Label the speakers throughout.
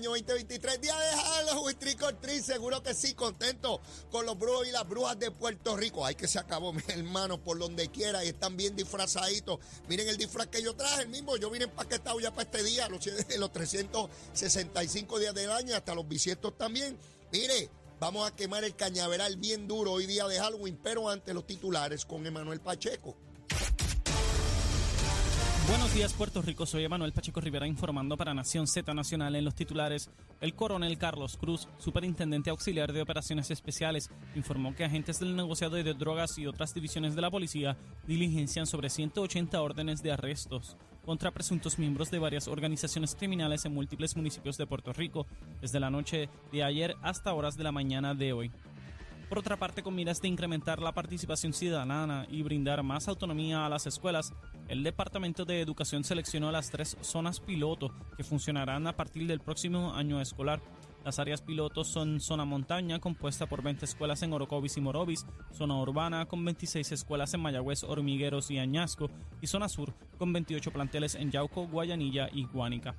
Speaker 1: año 2023. Día de Halloween, trick or seguro que sí, contento con los brujos y las brujas de Puerto Rico. Ay, que se acabó, mi hermano, por donde quiera y están bien disfrazaditos. Miren el disfraz que yo traje, el mismo. Yo vine empaquetado ya para este día, los, los 365 días del año, hasta los bisiestos también. Mire, vamos a quemar el cañaveral bien duro hoy día de Halloween, pero ante los titulares con Emanuel Pacheco.
Speaker 2: Buenos días, Puerto Rico. Soy Emanuel Pacheco Rivera informando para Nación Z Nacional en los titulares. El coronel Carlos Cruz, superintendente auxiliar de operaciones especiales, informó que agentes del negociado de drogas y otras divisiones de la policía diligencian sobre 180 órdenes de arrestos contra presuntos miembros de varias organizaciones criminales en múltiples municipios de Puerto Rico, desde la noche de ayer hasta horas de la mañana de hoy. Por otra parte, con miras de incrementar la participación ciudadana y brindar más autonomía a las escuelas, el Departamento de Educación seleccionó las tres zonas piloto que funcionarán a partir del próximo año escolar. Las áreas pilotos son zona montaña, compuesta por 20 escuelas en Orocovis y Morovis, zona urbana, con 26 escuelas en Mayagüez, Hormigueros y Añasco, y zona sur, con 28 planteles en Yauco, Guayanilla y Guánica.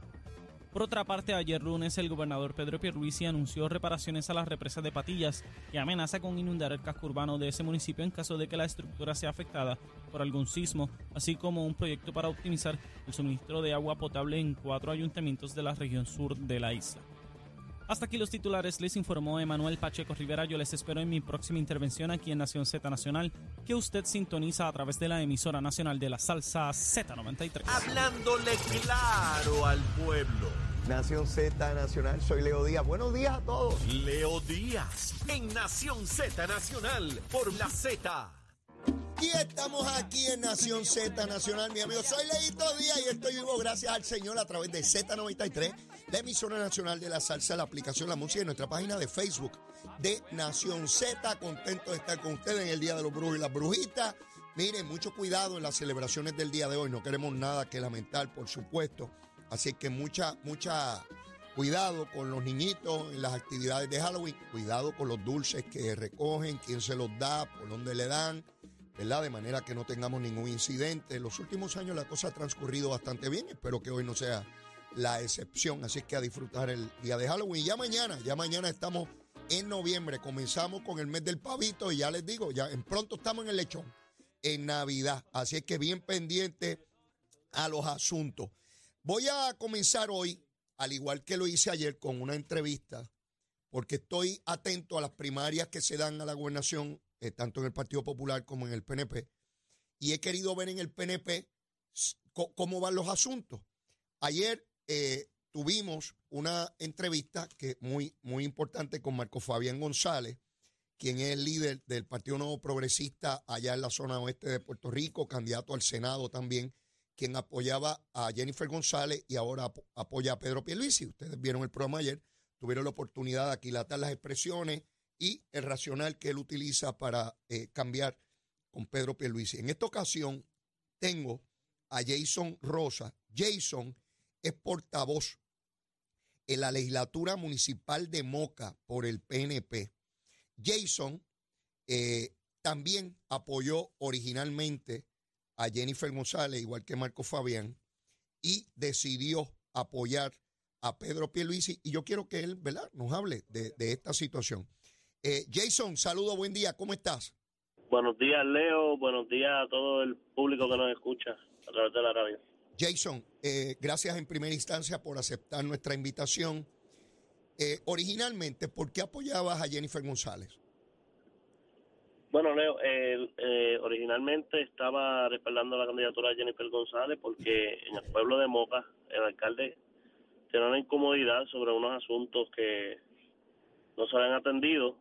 Speaker 2: Por otra parte, ayer lunes el gobernador Pedro Pierluisi anunció reparaciones a las represas de Patillas y amenaza con inundar el casco urbano de ese municipio en caso de que la estructura sea afectada por algún sismo, así como un proyecto para optimizar el suministro de agua potable en cuatro ayuntamientos de la región sur de la isla. Hasta aquí los titulares, les informó Emanuel Pacheco Rivera. Yo les espero en mi próxima intervención aquí en Nación Z Nacional, que usted sintoniza a través de la emisora nacional de la salsa Z93.
Speaker 3: Hablándole claro al pueblo.
Speaker 1: Nación Z Nacional, soy Leo Díaz. Buenos días a todos.
Speaker 3: Leo Díaz, en Nación Z Nacional, por la Z.
Speaker 1: Y estamos aquí en Nación Z Nacional, mi amigo. Soy Leito Díaz y estoy vivo gracias al Señor a través de Z93, la emisora nacional de la salsa, la aplicación La Música y nuestra página de Facebook de Nación Z. Contento de estar con ustedes en el Día de los Brujos y las Brujitas. Miren, mucho cuidado en las celebraciones del día de hoy. No queremos nada que lamentar, por supuesto. Así que mucha, mucha cuidado con los niñitos en las actividades de Halloween. Cuidado con los dulces que recogen, quién se los da, por dónde le dan. ¿verdad? De manera que no tengamos ningún incidente. En los últimos años la cosa ha transcurrido bastante bien. Espero que hoy no sea la excepción. Así que a disfrutar el día de Halloween. Ya mañana, ya mañana estamos en noviembre. Comenzamos con el mes del pavito y ya les digo, ya en pronto estamos en el lechón, en Navidad. Así es que bien pendiente a los asuntos. Voy a comenzar hoy, al igual que lo hice ayer, con una entrevista, porque estoy atento a las primarias que se dan a la gobernación eh, tanto en el Partido Popular como en el PNP, y he querido ver en el PNP cómo van los asuntos. Ayer eh, tuvimos una entrevista que muy, muy importante con Marco Fabián González, quien es el líder del Partido Nuevo Progresista allá en la zona oeste de Puerto Rico, candidato al Senado también, quien apoyaba a Jennifer González y ahora apoya a Pedro Pierluisi. Ustedes vieron el programa ayer, tuvieron la oportunidad de aquilatar las expresiones y el racional que él utiliza para eh, cambiar con Pedro Pierluisi. En esta ocasión tengo a Jason Rosa. Jason es portavoz en la legislatura municipal de Moca por el PNP. Jason eh, también apoyó originalmente a Jennifer González, igual que Marco Fabián, y decidió apoyar a Pedro Pierluisi. Y yo quiero que él, ¿verdad?, nos hable de esta situación. Eh, Jason, saludo, buen día, ¿cómo estás?
Speaker 4: Buenos días, Leo. Buenos días a todo el público que nos escucha a través de la radio.
Speaker 1: Jason, eh, gracias en primera instancia por aceptar nuestra invitación. Eh, originalmente, ¿por qué apoyabas a Jennifer González?
Speaker 4: Bueno, Leo, originalmente estaba respaldando la candidatura de Jennifer González porque en el pueblo de Moca el alcalde tiene una incomodidad sobre unos asuntos que no se habían atendido.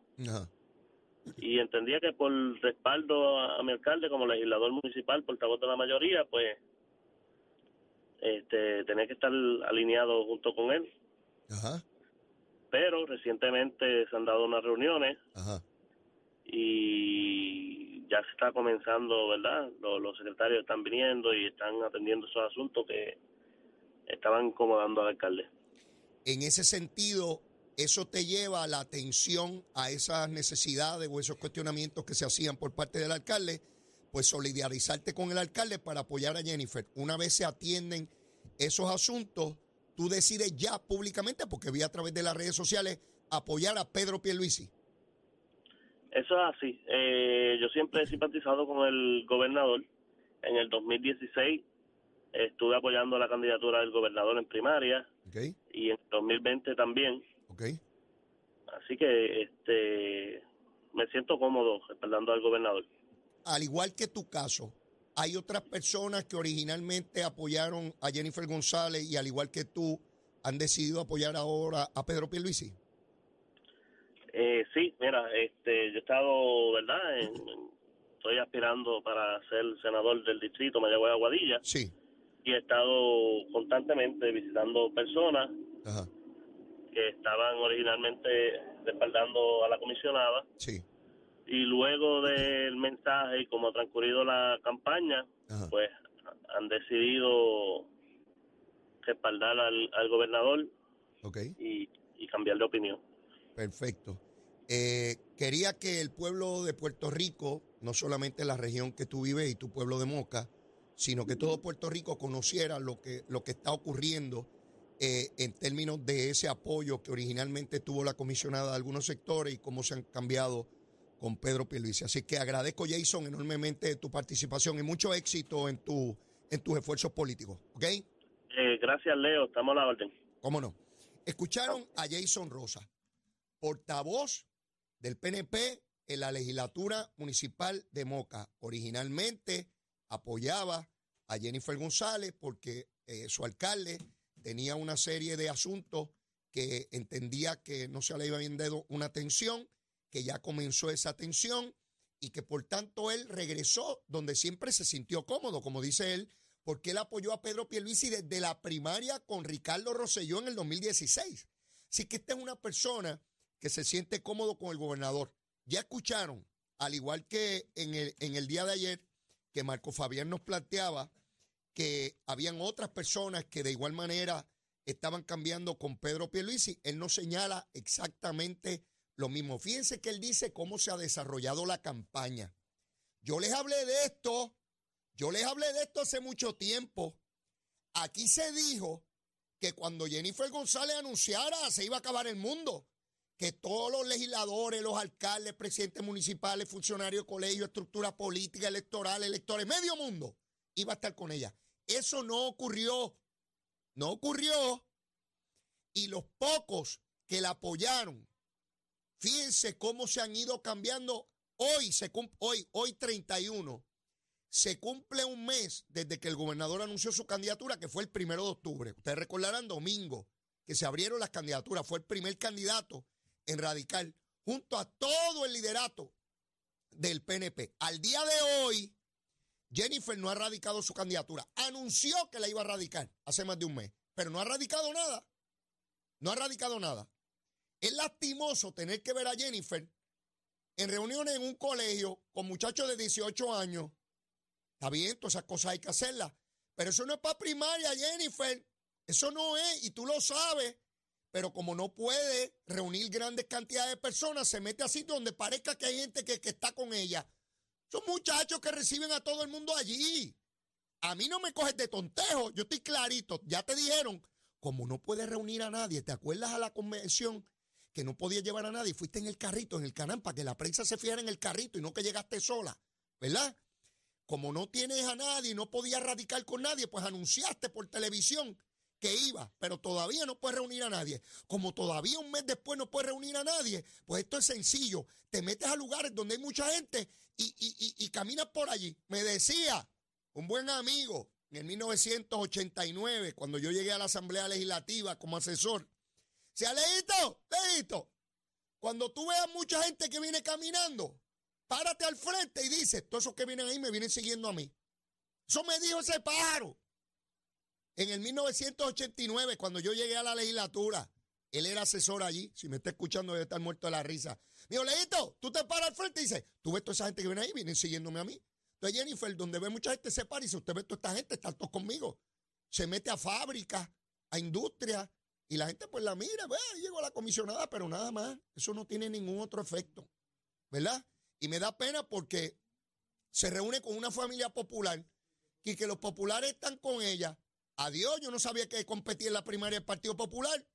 Speaker 4: Y entendía que por respaldo a, mi alcalde como legislador municipal, portavoz de la mayoría, pues este, tenía que estar alineado junto con él. Pero recientemente se han dado unas reuniones y ya se está comenzando, ¿verdad? Los, secretarios están viniendo y están atendiendo esos asuntos que estaban incomodando al alcalde.
Speaker 1: En ese sentido, eso te lleva la atención a esas necesidades o esos cuestionamientos que se hacían por parte del alcalde, pues solidarizarte con el alcalde para apoyar a Jennifer. Una vez se atienden esos asuntos, tú decides ya públicamente, porque vi a través de las redes sociales, apoyar a Pedro Pierluisi.
Speaker 4: Eso es así. Eh, yo siempre he simpatizado con el gobernador. En el 2016 estuve apoyando la candidatura del gobernador en primaria
Speaker 1: ¿Ok?
Speaker 4: y en 2020 también.
Speaker 1: ¿Ok?
Speaker 4: Así que este me siento cómodo respaldando al gobernador.
Speaker 1: Al igual que tu caso, hay otras personas que originalmente apoyaron a Jennifer González y al igual que tú, han decidido apoyar ahora a Pedro Pierluisi.
Speaker 4: Eh, sí, mira, este, yo he estado, ¿verdad? En- estoy aspirando para ser senador del distrito Mayagüez Aguadilla
Speaker 1: Sí.
Speaker 4: y he estado constantemente visitando personas
Speaker 1: Ajá.
Speaker 4: que estaban originalmente respaldando a la comisionada
Speaker 1: Sí.
Speaker 4: y luego del mensaje y como ha transcurrido la campaña,
Speaker 1: Ajá.
Speaker 4: pues han decidido respaldar al, al gobernador
Speaker 1: Ok.
Speaker 4: y, y cambiar de opinión.
Speaker 1: Perfecto. Eh, quería que el pueblo de Puerto Rico, no solamente la región que tú vives y tu pueblo de Moca, sino que todo Puerto Rico conociera lo que, lo que está ocurriendo eh, en términos de ese apoyo que originalmente tuvo la comisionada de algunos sectores y cómo se han cambiado con Pedro Pierluisi. Así que agradezco, Jason, enormemente tu participación y mucho éxito en, tu, en tus esfuerzos políticos. ¿Ok?
Speaker 4: Eh, gracias, Leo. Estamos a la orden.
Speaker 1: ¿Cómo no? Escucharon a Jason Rosa, portavoz del PNP en la legislatura municipal de Moca. Originalmente apoyaba a Jennifer González porque eh, su alcalde tenía una serie de asuntos que entendía que no se le iba bien dado una atención, que ya comenzó esa atención y que por tanto él regresó donde siempre se sintió cómodo, como dice él, porque él apoyó a Pedro Pierluisi desde la primaria con Ricardo Rosselló en el 2016. Así que esta es una persona que se siente cómodo con el gobernador. Ya escucharon, al igual que en el, en el día de ayer, que Marco Fabián nos planteaba que habían otras personas que de igual manera estaban cambiando con Pedro Pierluisi. Él no señala exactamente lo mismo. Fíjense que él dice cómo se ha desarrollado la campaña. Yo les hablé de esto, yo les hablé de esto hace mucho tiempo. Aquí se dijo que cuando Jennifer González anunciara se iba a acabar el mundo, que todos los legisladores, los alcaldes, presidentes municipales, funcionarios de colegio, estructura política, electoral, electores, medio mundo iba a estar con ella. Eso no ocurrió, no ocurrió. Y los pocos que la apoyaron, fíjense cómo se han ido cambiando. Hoy, se hoy, hoy 31, se cumple un mes desde que el gobernador anunció su candidatura, que fue el primero de octubre. Ustedes recordarán domingo que se abrieron las candidaturas. Fue el primer candidato en radical, junto a todo el liderato del PNP. Al día de hoy, Jennifer no ha radicado su candidatura. Anunció que la iba a radicar hace más de un mes, pero no ha radicado nada. No ha radicado nada. Es lastimoso tener que ver a Jennifer en reuniones en un colegio con muchachos de 18 años. Está bien, todas esas cosas hay que hacerlas. Pero eso no es para primaria, Jennifer. Eso no es, y tú lo sabes. Pero como no puede reunir grandes cantidades de personas, se mete a sitios donde parezca que hay gente que, está con ella. Son muchachos que reciben a todo el mundo allí. A mí no me coges de tontejo, yo estoy clarito. Ya te dijeron, como no puedes reunir a nadie, ¿te acuerdas a la convención que no podías llevar a nadie? Fuiste en el carrito, en el canal, para que la prensa se fijara en el carrito y no que llegaste sola, ¿verdad? Como no tienes a nadie no podías radicar con nadie, pues anunciaste por televisión que iba, pero todavía no puedes reunir a nadie. Como todavía un mes después no puedes reunir a nadie, pues esto es sencillo. Te metes a lugares donde hay mucha gente y, y, y, caminas por allí. Me decía un buen amigo en el 1989, cuando yo llegué a la Asamblea Legislativa como asesor, sea Leito, Leito, cuando tú veas mucha gente que viene caminando, párate al frente y dices, todos esos que vienen ahí me vienen siguiendo a mí. Eso me dijo ese pájaro. En el 1989, cuando yo llegué a la legislatura, él era asesor allí. Si me está escuchando, debe estar muerto de la risa. Me dijo, Leito, tú te paras al frente y dices, tú ves toda esa gente que viene ahí, vienen siguiéndome a mí. Entonces, Jennifer, donde ve mucha gente, se para y dice, usted ve toda esta gente, están todos conmigo. Se mete a fábricas, a industrias, y la gente pues la mira, ve, llegó la comisionada, pero nada más. Eso no tiene ningún otro efecto, ¿verdad? Y me da pena porque se reúne con una familia popular y que los populares están con ella Adiós, yo no sabía que competía en la primaria del Partido Popular.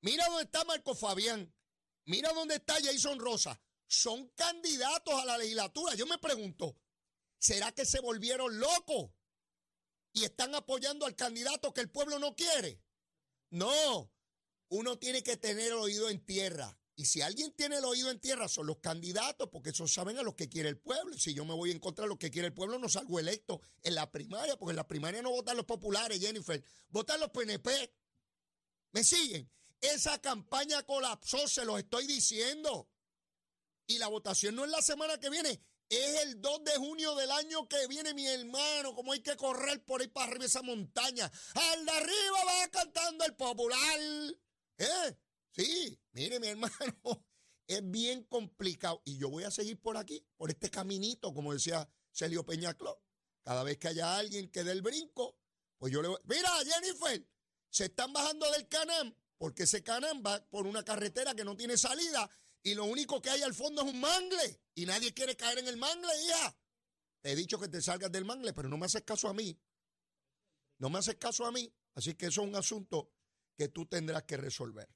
Speaker 1: Mira dónde está Marco Fabián. Mira dónde está Jason Rosa. Son candidatos a la legislatura. Yo me pregunto, ¿será que se volvieron locos? Y están apoyando al candidato que el pueblo no quiere. No, uno tiene que tener el oído en tierra. Y si alguien tiene el oído en tierra son los candidatos, porque esos saben a lo que quiere el pueblo. Y si yo me voy en contra de lo que quiere el pueblo, no salgo electo en la primaria, porque en la primaria no votan los populares, Jennifer, votan los PNP. ¿Me siguen? Esa campaña colapsó, se los estoy diciendo. Y la votación no es la semana que viene, es el 2 de junio del año que viene, mi hermano. Como hay que correr por ahí para arriba esa montaña. Al de arriba va cantando el popular. ¿Eh? Sí, mire, mi hermano. Es bien complicado. Y yo voy a seguir por aquí, por este caminito, como decía Celio Peñacló. Cada vez que haya alguien que dé el brinco, pues yo le voy. Mira, Jennifer, se están bajando del canam, porque ese canam va por una carretera que no tiene salida y lo único que hay al fondo es un mangle. Y nadie quiere caer en el mangle, hija. Te he dicho que te salgas del mangle, pero no me haces caso a mí. No me haces caso a mí. Así que eso es un asunto que tú tendrás que resolver.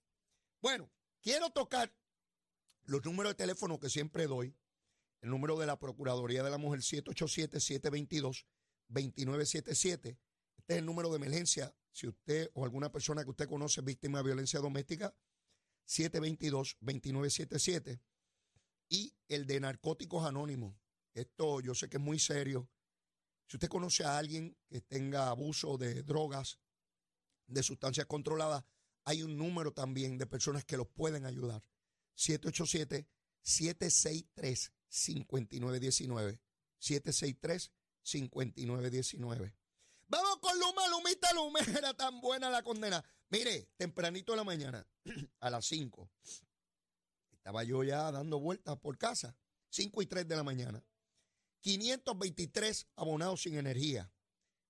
Speaker 1: Bueno, quiero tocar los números de teléfono que siempre doy. El número de la Procuraduría de la Mujer 787-722-2977. Este es el número de emergencia. Si usted o alguna persona que usted conoce es víctima de violencia doméstica, 722-2977 y el de Narcóticos Anónimos. Esto yo sé que es muy serio. Si usted conoce a alguien que tenga abuso de drogas, de sustancias controladas, hay un número también de personas que los pueden ayudar. 787-763-5919. 763-5919. Vamos con Luma, Lumita, Luma. Era tan buena la condena. Mire, tempranito de la mañana, a las 5, estaba yo ya dando vueltas por casa, 5 y 3 de la mañana. 523 abonados sin energía.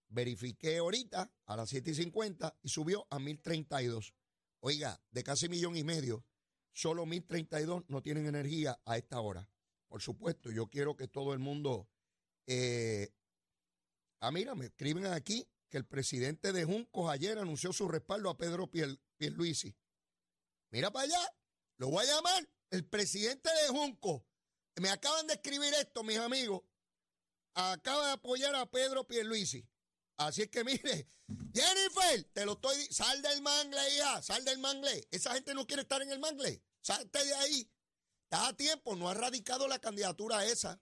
Speaker 1: Verifiqué ahorita a las 7 y 50 y subió a 1032. Oiga, de casi millón y medio, solo 1032 no tienen energía a esta hora. Por supuesto, yo quiero que todo el mundo. Eh, ah, mira, me escriben aquí que el presidente de Juncos ayer anunció su respaldo a Pedro Pierluisi. Mira para allá, lo voy a llamar el presidente de Juncos. Me acaban de escribir esto, mis amigos. Acaba de apoyar a Pedro Pierluisi. Así es que mire, Jennifer, te lo estoy sal del mangle, hija, sal del mangle. Esa gente no quiere estar en el mangle. Salte de ahí. Estás a tiempo, no ha radicado la candidatura esa.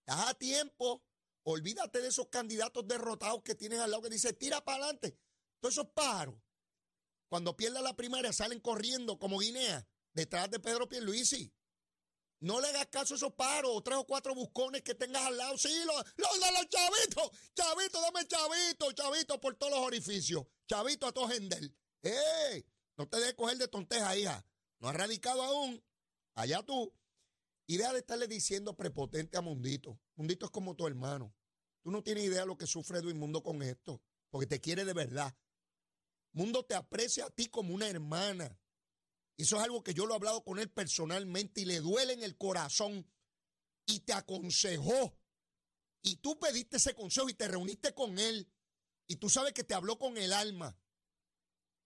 Speaker 1: Estás a tiempo. Olvídate de esos candidatos derrotados que tienes al lado que dice, tira para adelante. Todos esos pájaros, cuando pierda la primaria, salen corriendo como Guinea detrás de Pedro Pierluisi. No le hagas caso a esos pájaros, tres o cuatro buscones que tengas al lado. Sí, los, los los chavitos. Chavito, dame chavito, chavito por todos los orificios. Chavito a todo gender. ¡Eh! No te dejes coger de tonteja, hija. No has radicado aún. Allá tú. Idea de estarle diciendo prepotente a Mundito. Mundito es como tu hermano. Tú no tienes idea de lo que sufre Edwin Mundo con esto, porque te quiere de verdad. Mundo te aprecia a ti como una hermana. Y eso es algo que yo lo he hablado con él personalmente y le duele en el corazón. Y te aconsejó. Y tú pediste ese consejo y te reuniste con él. Y tú sabes que te habló con el alma.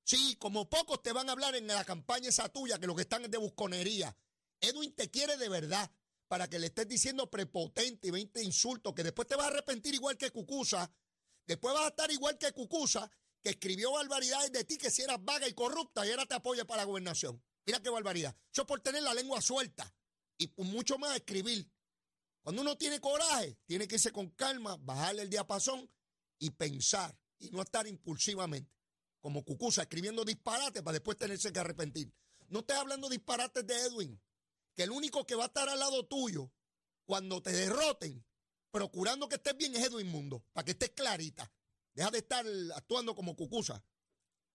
Speaker 1: Sí, como pocos te van a hablar en la campaña esa tuya, que lo que están es de busconería. Edwin te quiere de verdad para que le estés diciendo prepotente y 20 insultos, que después te vas a arrepentir igual que Cucusa, después vas a estar igual que Cucusa, que escribió barbaridades de ti, que si eras vaga y corrupta y ahora te apoya para la gobernación. Mira qué barbaridad. Eso por tener la lengua suelta y mucho más escribir. Cuando uno tiene coraje, tiene que irse con calma, bajarle el diapasón y pensar y no estar impulsivamente, como Cucusa, escribiendo disparates para después tenerse que arrepentir. No estoy hablando disparates de Edwin, que el único que va a estar al lado tuyo cuando te derroten, procurando que estés bien, es Edwin Mundo, para que estés clarita. Deja de estar actuando como cucusa.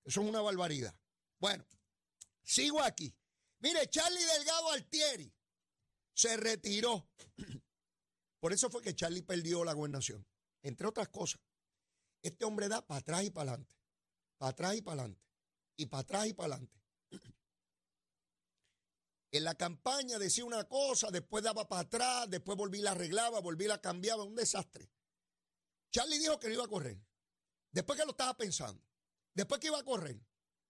Speaker 1: Eso es una barbaridad. Bueno, sigo aquí. Mire, Charlie Delgado Altieri se retiró. Por eso fue que Charlie perdió la gobernación. Entre otras cosas, este hombre da para atrás y para adelante. Para atrás y para adelante. Y para atrás y para adelante. En la campaña decía una cosa, después daba para atrás, después volví la arreglaba, volví la cambiaba, un desastre. Charlie dijo que no iba a correr. Después que lo estaba pensando. Después que iba a correr.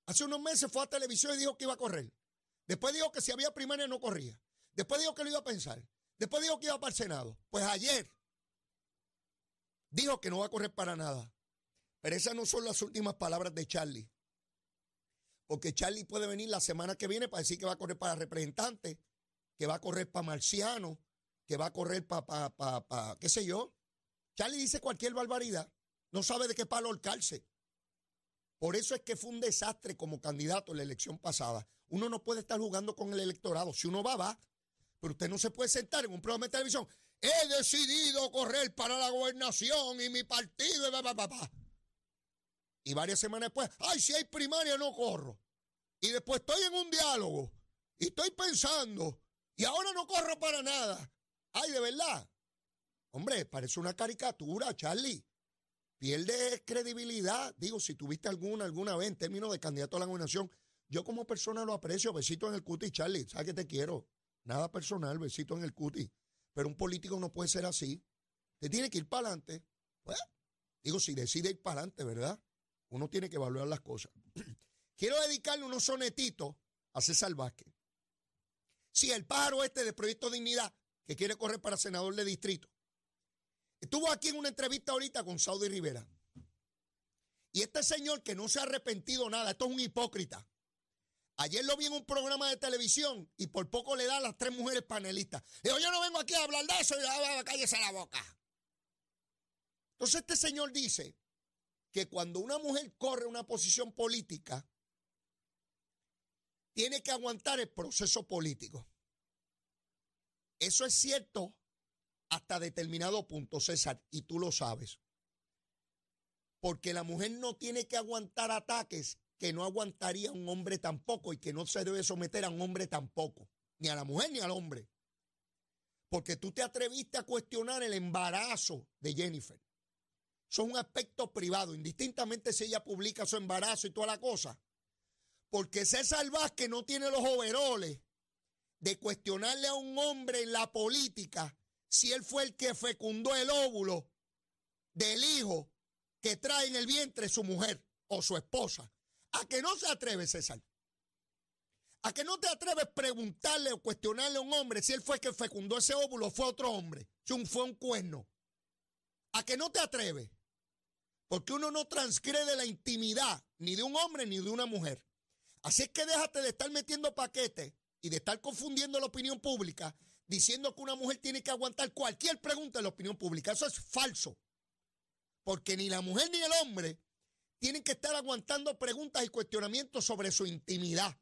Speaker 1: Hace unos meses fue a televisión y dijo que iba a correr. Después dijo que si había primaria no corría. Después dijo que lo iba a pensar. Después dijo que iba para el Senado. Pues ayer dijo que no va a correr para nada. Pero esas no son las últimas palabras de Charlie. Porque Charlie puede venir la semana que viene para decir que va a correr para representante, que va a correr para marciano, que va a correr para, para, para, qué sé yo. Charlie dice cualquier barbaridad. No sabe de qué palo calce. Por eso es que fue un desastre como candidato en la elección pasada. Uno no puede estar jugando con el electorado. Si uno va, va. Pero usted no se puede sentar en un programa de televisión. He decidido correr para la gobernación y mi partido. Y, y varias semanas después, ay, si hay primaria no corro. Y después estoy en un diálogo y estoy pensando y ahora no corro para nada. Ay, de verdad. Hombre, parece una caricatura, Charlie. Pierde credibilidad. Digo, si tuviste alguna alguna vez en términos de candidato a la gobernación, yo como persona lo aprecio. Besito en el cuti, Charlie. ¿Sabes que te quiero? Nada personal, besito en el cuti. Pero un político no puede ser así. Te tiene que ir para adelante. Pues, digo, si decide ir para adelante, ¿verdad? Uno tiene que evaluar las cosas. Quiero dedicarle unos sonetitos a César Vázquez. Si el pájaro este de Proyecto Dignidad, que quiere correr para senador de distrito, estuvo aquí en una entrevista ahorita con Saudi Rivera. Y este señor que no se ha arrepentido nada, esto es un hipócrita. Ayer lo vi en un programa de televisión y por poco le da a las tres mujeres panelistas. Digo, yo no vengo aquí a hablar de eso y a cállese la boca. Entonces este señor dice que cuando una mujer corre una posición política, tiene que aguantar el proceso político. Eso es cierto hasta determinado punto, César, y tú lo sabes. Porque la mujer no tiene que aguantar ataques que no aguantaría un hombre tampoco y que no se debe someter a un hombre tampoco, ni a la mujer ni al hombre. Porque tú te atreviste a cuestionar el embarazo de Jennifer. Eso es un aspecto privado, indistintamente si ella publica su embarazo y toda la cosa. Porque César Vázquez no tiene los overoles de cuestionarle a un hombre en la política si él fue el que fecundó el óvulo del hijo que trae en el vientre su mujer o su esposa. ¿A que no se atreve, César? ¿A que no te atreves a preguntarle o cuestionarle a un hombre si él fue el que fecundó ese óvulo o fue otro hombre? Si un, fue un cuerno. ¿A que no te atreves? Porque uno no transgrede la intimidad ni de un hombre ni de una mujer. Así es que déjate de estar metiendo paquetes y de estar confundiendo la opinión pública diciendo que una mujer tiene que aguantar cualquier pregunta de la opinión pública. Eso es falso. Porque ni la mujer ni el hombre tienen que estar aguantando preguntas y cuestionamientos sobre su intimidad,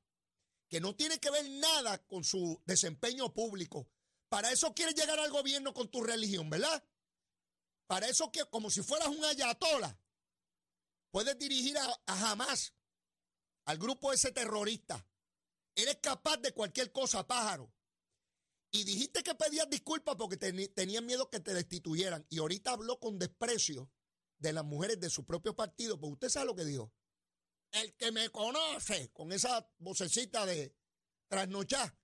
Speaker 1: que no tiene que ver nada con su desempeño público. Para eso quieres llegar al gobierno con tu religión, ¿verdad? Para eso que como si fueras un ayatola, puedes dirigir a, Hamas, al grupo ese terrorista. Eres capaz de cualquier cosa, pájaro. Y dijiste que pedías disculpas porque tenías miedo que te destituyeran. Y ahorita habló con desprecio de las mujeres de su propio partido, pues usted sabe lo que dijo. El que me conoce con esa vocecita de trasnochar.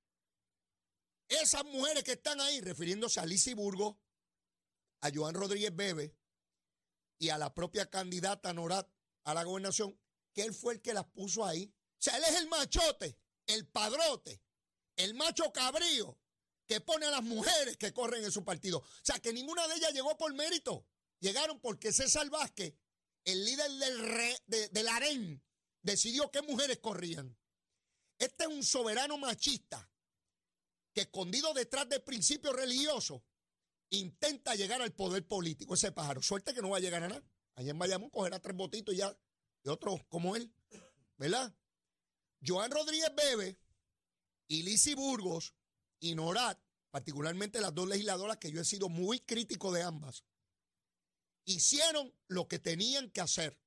Speaker 1: Esas mujeres que están ahí, refiriéndose a Lizy Burgo, a Joan Rodríguez Bebe y a la propia candidata Norat a la gobernación, que él fue el que las puso ahí. O sea, él es el machote, el padrote, el macho cabrío que pone a las mujeres que corren en su partido. O sea, que ninguna de ellas llegó por mérito. Llegaron porque César Vázquez, el líder del, del harén, decidió qué mujeres corrían. Este es un soberano machista que escondido detrás de principios religiosos intenta llegar al poder político. Ese pájaro, suerte que no va a llegar a nada. Allá en Bayamón cogerá tres botitos ya de otros como él, ¿verdad? Joan Rodríguez Bebe y Lisi Burgos y particularmente las dos legisladoras que yo he sido muy crítico de ambas, hicieron lo que tenían que hacer.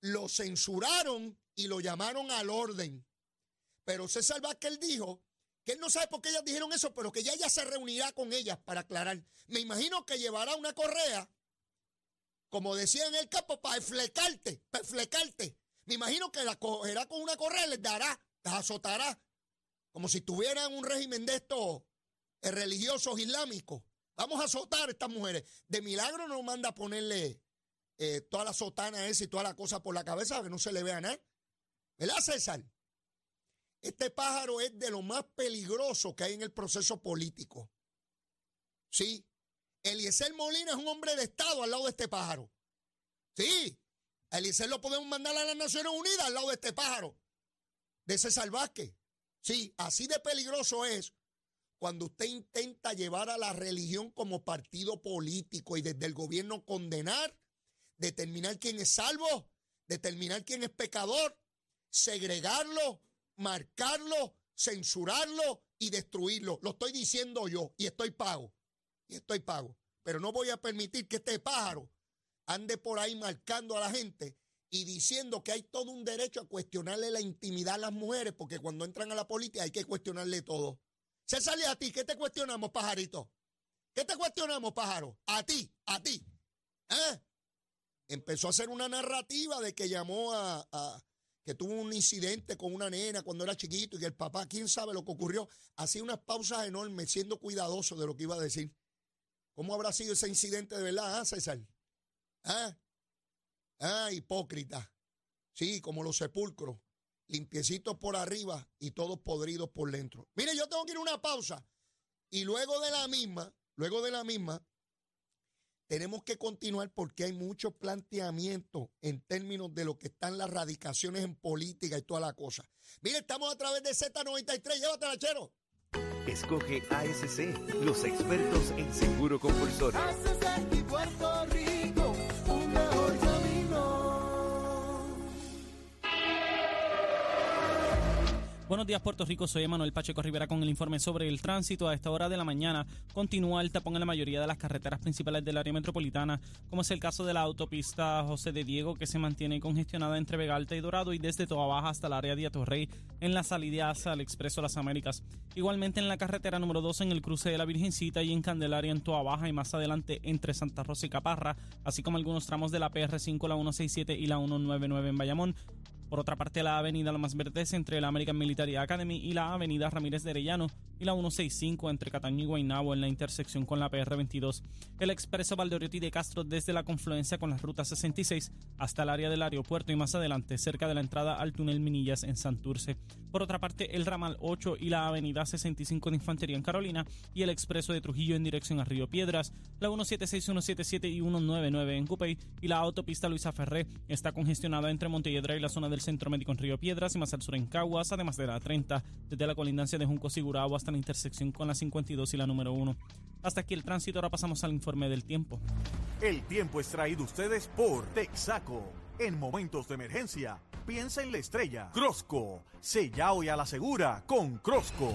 Speaker 1: Lo censuraron y lo llamaron al orden. Pero César Vázquez dijo que él no sabe por qué ellas dijeron eso, pero que ya ella se reunirá con ellas para aclarar. Me imagino que llevará una correa, como decía en el campo, para flecarte, para flecarte. Me imagino que la cogerá con una correa, les dará, las azotará, como si tuvieran un régimen de estos eh, religiosos islámicos. Vamos a azotar a estas mujeres. De milagro no manda a ponerle eh, toda la sotana esa y toda la cosa por la cabeza que no se le vea nada. ¿Verdad, César? Este pájaro es de lo más peligroso que hay en el proceso político. Sí. Eliezer Molina es un hombre de Estado al lado de este pájaro. Sí. Eliezer lo podemos mandar a las Naciones Unidas al lado de este pájaro. De César Vázquez. Sí, así de peligroso es cuando usted intenta llevar a la religión como partido político y desde el gobierno condenar, determinar quién es salvo, determinar quién es pecador, segregarlo, marcarlo, censurarlo y destruirlo. Lo estoy diciendo yo y estoy pago. Y estoy pago. Pero no voy a permitir que este pájaro ande por ahí marcando a la gente y diciendo que hay todo un derecho a cuestionarle la intimidad a las mujeres, porque cuando entran a la política hay que cuestionarle todo. Se sale a ti, ¿qué te cuestionamos, pajarito? ¿Qué te cuestionamos, pájaro? A ti, a ti. ¿Eh? Empezó a hacer una narrativa de que llamó a, que tuvo un incidente con una nena cuando era chiquito y que el papá, quién sabe lo que ocurrió, hacía unas pausas enormes, siendo cuidadoso de lo que iba a decir. ¿Cómo habrá sido ese incidente de verdad, ah, César? ¿Ah? Ah, hipócrita. Sí, como los sepulcros limpiecitos por arriba y todos podridos por dentro. Mire, yo tengo que ir a una pausa y luego de la misma, luego de la misma, tenemos que continuar porque hay muchos planteamientos en términos de lo que están las radicaciones en política y toda la cosa. Mire, estamos a través de Z93, llévatela, chero.
Speaker 3: Escoge ASC, los expertos en seguro compulsorio.
Speaker 5: Puerto Rico,
Speaker 2: Buenos días, Puerto Rico. Soy Emanuel Pacheco Rivera con el informe sobre el tránsito. A esta hora de la mañana continúa el tapón en la mayoría de las carreteras principales del área metropolitana, como es el caso de la autopista José de Diego, que se mantiene congestionada entre Vega Alta y Dorado y desde Toa Baja hasta el área de Atorrey en la salida hacia el Expreso Las Américas. Igualmente en la carretera número 2 en el cruce de la Virgencita y en Candelaria en Toa Baja y más adelante entre Santa Rosa y Caparra, así como algunos tramos de la PR5, la 167 y la 199 en Bayamón. Por otra parte, la avenida Lomas Verdes entre la American Military Academy y la avenida Ramírez de Arellano y la 165 entre Cataño y Guaynabo en la intersección con la PR22. El expreso Valdoriotti de Castro desde la confluencia con la ruta 66 hasta el área del aeropuerto y más adelante cerca de la entrada al túnel Minillas en Santurce. Por otra parte, el ramal 8 y la avenida 65 de Infantería en Carolina y el expreso de Trujillo en dirección a Río Piedras, la 176, 177 y 199 en Cupey y la autopista Luisa Ferré está congestionada entre Montelledra y la zona del Centro Médico en Río Piedras y más al sur en Caguas, además de la 30 desde la colindancia de Junco Sigurabo hasta la intersección con la 52 y la número 1. Hasta aquí el tránsito, ahora pasamos al informe del tiempo.
Speaker 6: El tiempo es traído ustedes por Texaco. En momentos de emergencia, piensa en la estrella. Crosco, sella hoy a la segura con Crosco.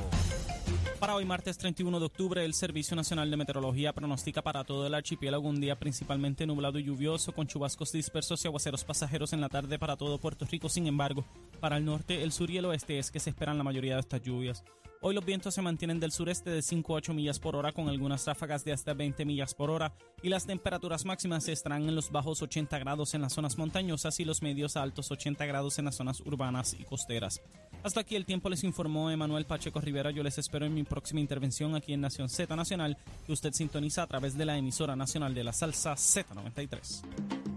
Speaker 2: Para hoy martes 31 de octubre, el Servicio Nacional de Meteorología pronostica para todo el archipiélago un día principalmente nublado y lluvioso, con chubascos dispersos y aguaceros pasajeros en la tarde para todo Puerto Rico. Sin embargo, para el norte, el sur y el oeste es que se esperan la mayoría de estas lluvias. Hoy los vientos se mantienen del sureste de 5 a 8 millas por hora con algunas ráfagas de hasta 20 millas por hora y las temperaturas máximas estarán en los bajos 80 grados en las zonas montañosas y los medios a altos 80 grados en las zonas urbanas y costeras. Hasta aquí el tiempo les informó Emanuel Pacheco Rivera. Yo les espero en mi próxima intervención aquí en Nación Z Nacional que usted sintoniza a través de la emisora nacional de la salsa Z93.